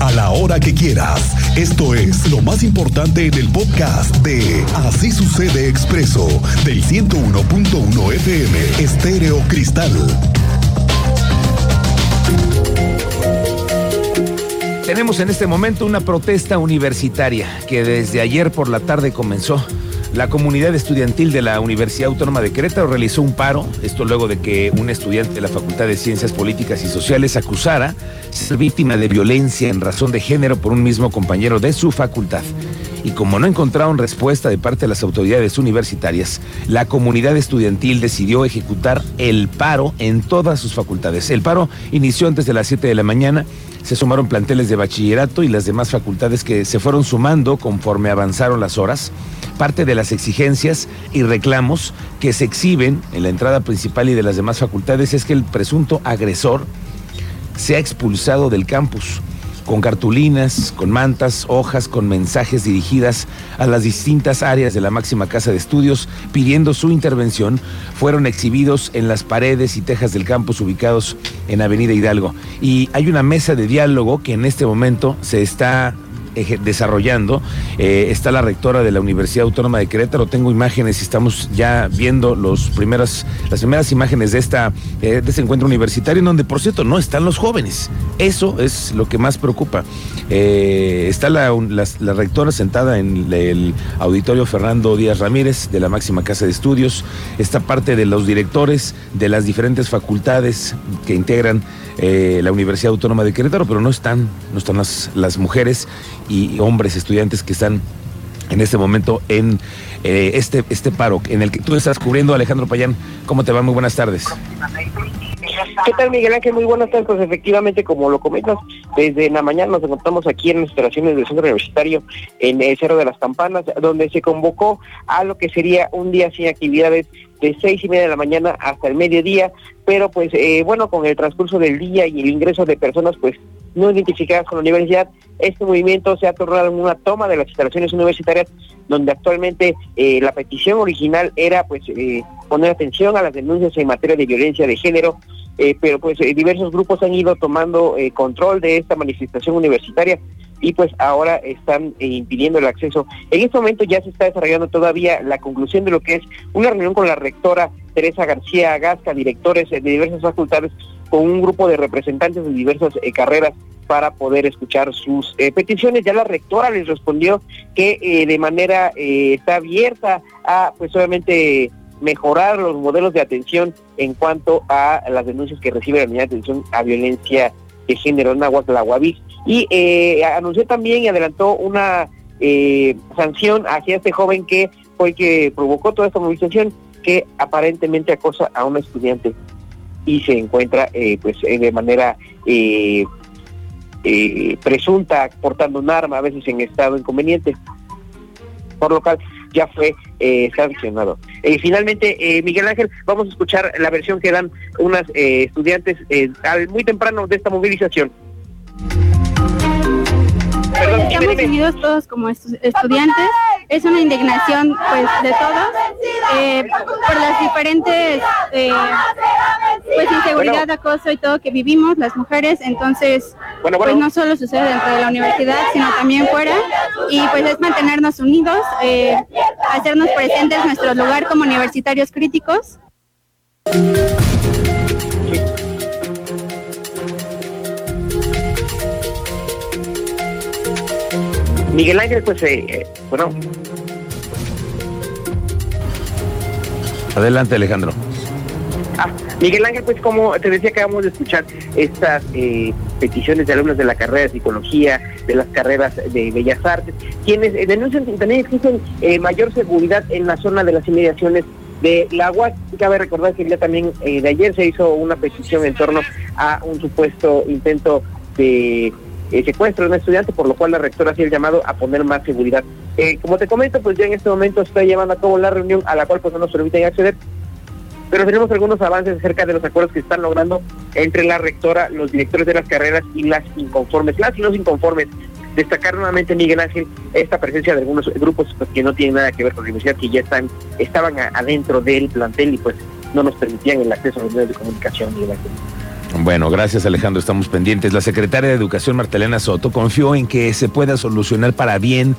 a la hora que quieras. Esto es lo más importante en el podcast de Así sucede expreso del 101.1 FM Estéreo Cristal. Tenemos en este momento una protesta universitaria que desde ayer por la tarde comenzó. La comunidad estudiantil de la Universidad Autónoma de Querétaro realizó un paro, esto luego de que un estudiante de la Facultad de Ciencias Políticas y Sociales acusara ser víctima de violencia en razón de género por un mismo compañero de su facultad. Y como no encontraron respuesta de parte de las autoridades universitarias, la comunidad estudiantil decidió ejecutar el paro en todas sus facultades. El paro inició antes de las 7 de la mañana se sumaron planteles de bachillerato y las demás facultades que se fueron sumando conforme avanzaron las horas. Parte de las exigencias y reclamos que se exhiben en la entrada principal y de las demás facultades es que el presunto agresor sea expulsado del campus con cartulinas, con mantas, hojas, con mensajes dirigidas a las distintas áreas de la máxima casa de estudios pidiendo su intervención, fueron exhibidos en las paredes y tejas del campus ubicados en Avenida Hidalgo. Y hay una mesa de diálogo que en este momento se está desarrollando. Eh, está la rectora de la Universidad Autónoma de Querétaro. Tengo imágenes y estamos ya viendo las primeras imágenes de, esta, eh, este encuentro universitario, en donde, por cierto, no están los jóvenes. Eso es lo que más preocupa. Eh, está la, rectora sentada en el auditorio Fernando Díaz Ramírez de la máxima casa de estudios. Está parte de los directores de las diferentes facultades que integran la Universidad Autónoma de Querétaro, pero no están, no están las mujeres y hombres estudiantes que están en este momento en eh, este, este paro en el que tú estás cubriendo, Alejandro Payán. ¿Cómo te va? Muy buenas tardes. ¿Qué tal, Miguel Ángel? Muy buenas tardes. Pues efectivamente, como lo comentas, desde la mañana nos encontramos aquí en las instalaciones del Centro Universitario en el Cerro de las Campanas, donde se convocó a lo que sería un día sin actividades de seis y media de la mañana hasta el mediodía, pero pues eh, bueno, con el transcurso del día y el ingreso de personas pues no identificadas con la universidad, este movimiento se ha tornado en una toma de las instalaciones universitarias, donde actualmente eh, la petición original era pues eh, poner atención a las denuncias en materia de violencia de género, pero pues diversos grupos han ido tomando control de esta manifestación universitaria y pues ahora están impidiendo el acceso. En este momento ya se está desarrollando todavía la conclusión de lo que es una reunión con la rectora Teresa García Gasca, directores de diversas facultades con un grupo de representantes de diversas eh, carreras para poder escuchar sus eh, peticiones. Ya la rectora les respondió que eh, de manera está abierta a, pues obviamente, mejorar los modelos de atención en cuanto a las denuncias que recibe la unidad de atención a violencia de género en Aguas la Y anunció también y adelantó una sanción hacia este joven que fue que provocó toda esta movilización que aparentemente acosa a un estudiante y se encuentra eh, pues eh, de manera eh, presunta portando un arma, a veces en estado inconveniente, por lo cual ya fue sancionado. finalmente, Miguel Ángel, vamos a escuchar la versión que dan unas estudiantes muy temprano de esta movilización. Estamos unidos todos como estudiantes es una indignación pues de todos eh, por las diferentes eh, pues inseguridad, acoso y todo que vivimos las mujeres, entonces pues no solo sucede dentro de la universidad, sino también fuera y pues es mantenernos unidos, eh, hacernos presentes en nuestro lugar como universitarios críticos. Miguel Ángel, pues, eh, eh, bueno. Adelante, Alejandro. Ah, Miguel Ángel, pues como te decía, acabamos de escuchar estas eh, peticiones de alumnos de la carrera de psicología, de las carreras de bellas artes, quienes denuncian que también existen mayor seguridad en la zona de las inmediaciones de la UAS. Cabe recordar que el día también de ayer se hizo una petición en torno a un supuesto intento de eh, secuestro de un estudiante, por lo cual la rectora hacía el llamado a poner más seguridad. Eh, como te comento, pues ya en este momento está llevando a cabo la reunión a la cual pues no nos permiten acceder, pero tenemos algunos avances acerca de los acuerdos que están logrando entre la rectora, los directores de las carreras y las inconformes, las y los inconformes. Destacar nuevamente, Miguel Ángel, esta presencia de algunos grupos que no tienen nada que ver con la universidad, que ya están estaban adentro del plantel y pues no nos permitían el acceso a los medios de comunicación, Miguel Ángel. Bueno, gracias Alejandro, estamos pendientes. La secretaria de Educación Martelena Soto confió en que se pueda solucionar para bien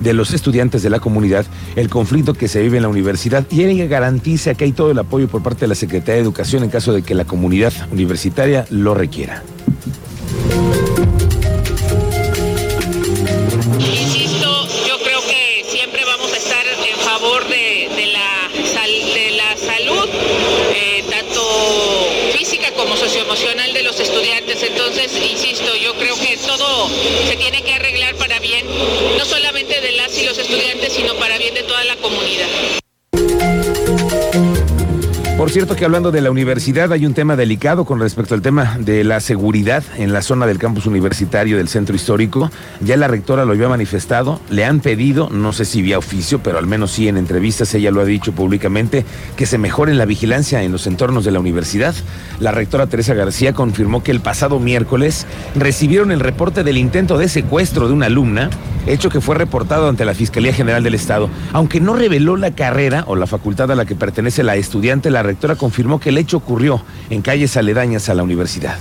de los estudiantes de la comunidad el conflicto que se vive en la universidad y ella garantiza que hay todo el apoyo por parte de la Secretaría de Educación en caso de que la comunidad universitaria lo requiera. Socioemocional. Entonces, insisto, yo creo que todo se tiene que arreglar para bien, no solamente de las y los estudiantes, sino para bien de toda la comunidad. Por cierto que hablando de la universidad hay un tema delicado con respecto al tema de la seguridad en la zona del campus universitario del centro histórico. Ya la rectora lo había manifestado, le han pedido, no sé si vía oficio, pero al menos sí en entrevistas ella lo ha dicho públicamente, que se mejore la vigilancia en los entornos de la universidad. La rectora Teresa García confirmó que el pasado miércoles recibieron el reporte del intento de secuestro de una alumna, hecho que fue reportado ante la Fiscalía General del Estado. Aunque no reveló la carrera o la facultad a la que pertenece la estudiante, la rectora confirmó que el hecho ocurrió en calles aledañas a la universidad.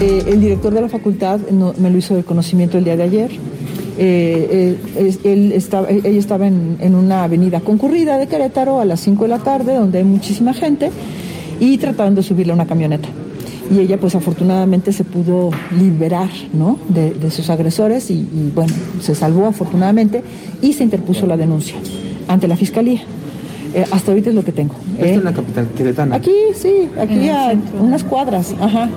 Eh, el director de la facultad me lo hizo de conocimiento el día de ayer. Eh, eh, estaba, ella estaba en, una avenida concurrida de Querétaro a las 5 de la tarde, donde hay muchísima gente, y trataron de subirle a una camioneta. Y ella, pues afortunadamente, se pudo liberar de sus agresores y, y, bueno, se salvó afortunadamente y se interpuso la denuncia ante la fiscalía. Eh, hasta ahorita es lo que tengo. Esto ¿eh? en la capital queretana. Aquí, sí, aquí a unas cuadras, ajá.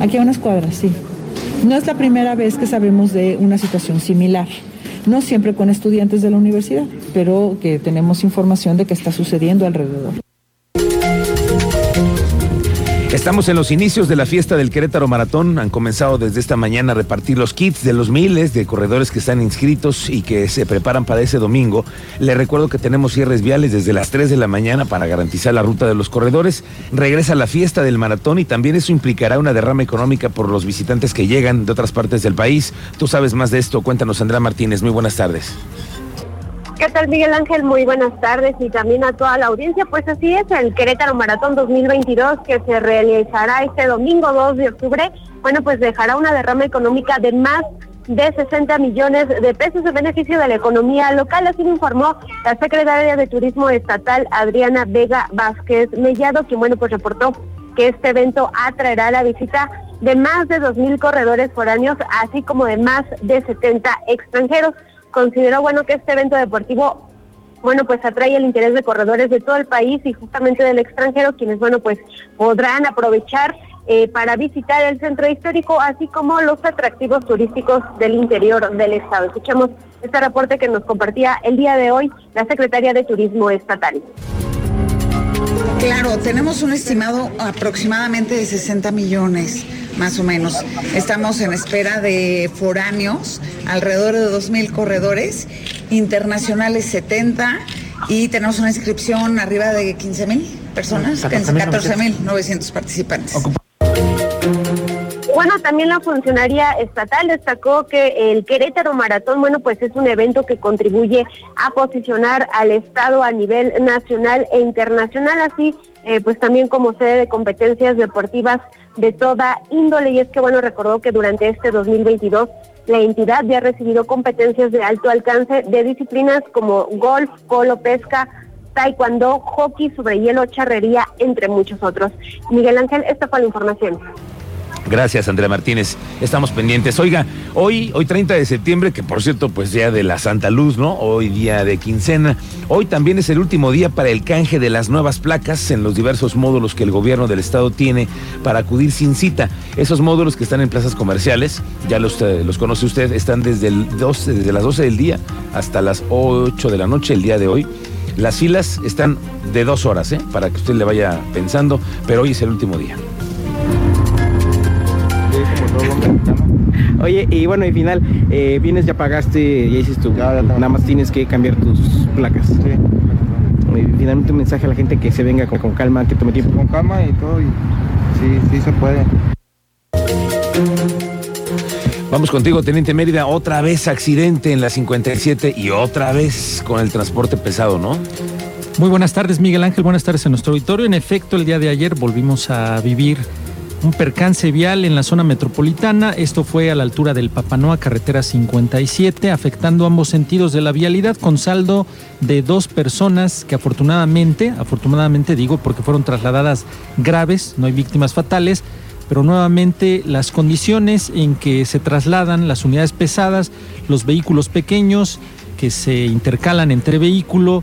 Aquí a unas cuadras, sí. No es la primera vez que sabemos de una situación similar. No siempre con estudiantes de la universidad, pero que tenemos información de que está sucediendo alrededor. Estamos en los inicios de la fiesta del Querétaro Maratón. Han comenzado desde esta mañana a repartir los kits de los miles de corredores que están inscritos y que se preparan para ese domingo. Les recuerdo que tenemos cierres viales desde las 3 de la mañana para garantizar la ruta de los corredores. Regresa la fiesta del maratón y también eso implicará una derrama económica por los visitantes que llegan de otras partes del país. Tú sabes más de esto. Cuéntanos, Andrea Martínez. Muy buenas tardes. ¿Qué tal Miguel Ángel? Muy buenas tardes y también a toda la audiencia. Pues así es, el Querétaro Maratón 2022 que se realizará este domingo 2 de octubre, bueno, pues dejará una derrama económica de más de 60 millones de pesos en beneficio de la economía local, así lo informó la secretaria de Turismo Estatal Adriana Vega Vázquez Mellado, quien bueno pues reportó que este evento atraerá la visita de más de 2.000 corredores foráneos, así como de más de 70 extranjeros consideró bueno que este evento deportivo bueno pues atrae el interés de corredores de todo el país y justamente del extranjero quienes bueno pues podrán aprovechar eh, para visitar el centro histórico así como los atractivos turísticos del interior del estado. Escuchemos este reporte que nos compartía el día de hoy la secretaria de Turismo Estatal. Claro, tenemos un estimado aproximadamente de 60 millones, más o menos. Estamos en espera de foráneos, alrededor de 2.000 corredores, internacionales 70 y tenemos una inscripción arriba de 15 mil personas, 14.900 participantes. Bueno, también la funcionaria estatal destacó que el Querétaro Maratón, bueno, pues es un evento que contribuye a posicionar al Estado a nivel nacional e internacional, así eh, pues también como sede de competencias deportivas de toda índole. Y es que, bueno, recordó que durante este 2022 la entidad ya ha recibido competencias de alto alcance de disciplinas como golf, polo, pesca, taekwondo, hockey sobre hielo, charrería, entre muchos otros. Miguel Ángel, esta fue la información. Gracias, Andrea Martínez. Estamos pendientes. Oiga, hoy, hoy 30 de septiembre, que por cierto, pues día de la Santa Luz, ¿no? Hoy día de quincena. Hoy también es el último día para el canje de las nuevas placas en los diversos módulos que el gobierno del estado tiene para acudir sin cita. Esos módulos que están en plazas comerciales, ya los, eh, los conoce usted, están desde, el 12, desde las 12 del día hasta las 8 de la noche el día de hoy. Las filas están de dos horas, ¿eh? Para que usted le vaya pensando, pero hoy es el último día. Oye, y bueno, y final, eh, vienes, ya pagaste, ya hiciste tu. nada más tienes que cambiar tus placas. Sí. finalmente un mensaje a la gente que se venga con, con calma, que tome tiempo. Con calma y todo, y sí, sí se puede. Vamos contigo, Teniente Mérida. Otra vez accidente en la 57 y otra vez con el transporte pesado, ¿no? Muy buenas tardes, Miguel Ángel. Buenas tardes a nuestro auditorio. En efecto, el día de ayer volvimos a vivir un percance vial en la zona metropolitana. Esto fue a la altura del Papanoa, carretera 57, afectando ambos sentidos de la vialidad con saldo de dos personas que afortunadamente, afortunadamente digo porque fueron trasladadas graves, no hay víctimas fatales, pero nuevamente las condiciones en que se trasladan las unidades pesadas, los vehículos pequeños que se intercalan entre vehículo,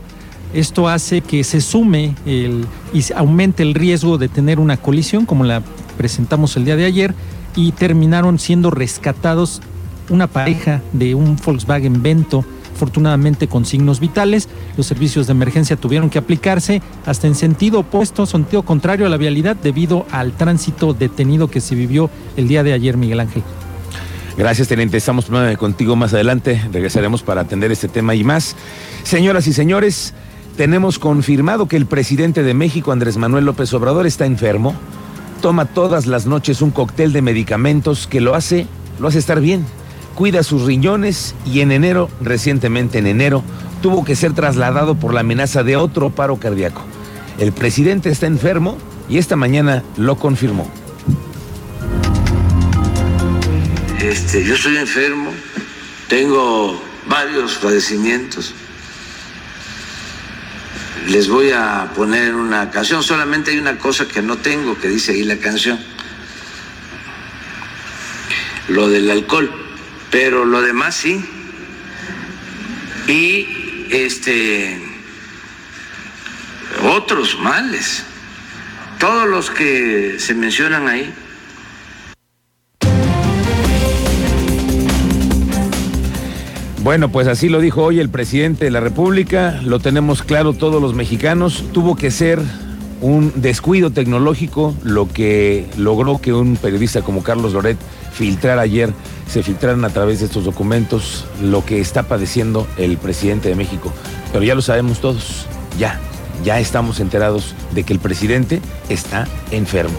esto hace que se sume el, y aumente el riesgo de tener una colisión, como la presentamos el día de ayer, y terminaron siendo rescatados una pareja de un Volkswagen Vento, afortunadamente con signos vitales. Los servicios de emergencia tuvieron que aplicarse hasta en sentido opuesto, sentido contrario a la vialidad, debido al tránsito detenido que se vivió el día de ayer, Miguel Ángel. Gracias, teniente. Estamos contigo más adelante. Regresaremos para atender este tema y más. Señoras y señores, tenemos confirmado que el presidente de México, Andrés Manuel López Obrador, está enfermo. Toma todas las noches un cóctel de medicamentos que lo hace, lo hace estar bien. Cuida sus riñones y en enero, recientemente en enero, tuvo que ser trasladado por la amenaza de otro paro cardíaco. El presidente está enfermo y esta mañana lo confirmó. Este, yo soy enfermo, tengo varios padecimientos les voy a poner una canción. Solamente hay una cosa que no tengo, que dice ahí la canción. Lo del alcohol. Pero lo demás sí. Y este otros males. Todos los que se mencionan ahí Bueno, pues así lo dijo hoy el presidente de la República, lo tenemos claro todos los mexicanos, tuvo que ser un descuido tecnológico lo que logró que un periodista como Carlos Loret filtrara ayer, se filtraran a través de estos documentos lo que está padeciendo el presidente de México. Pero ya lo sabemos todos, ya, ya estamos enterados de que el presidente está enfermo.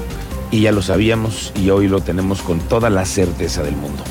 Y ya lo sabíamos y hoy lo tenemos con toda la certeza del mundo.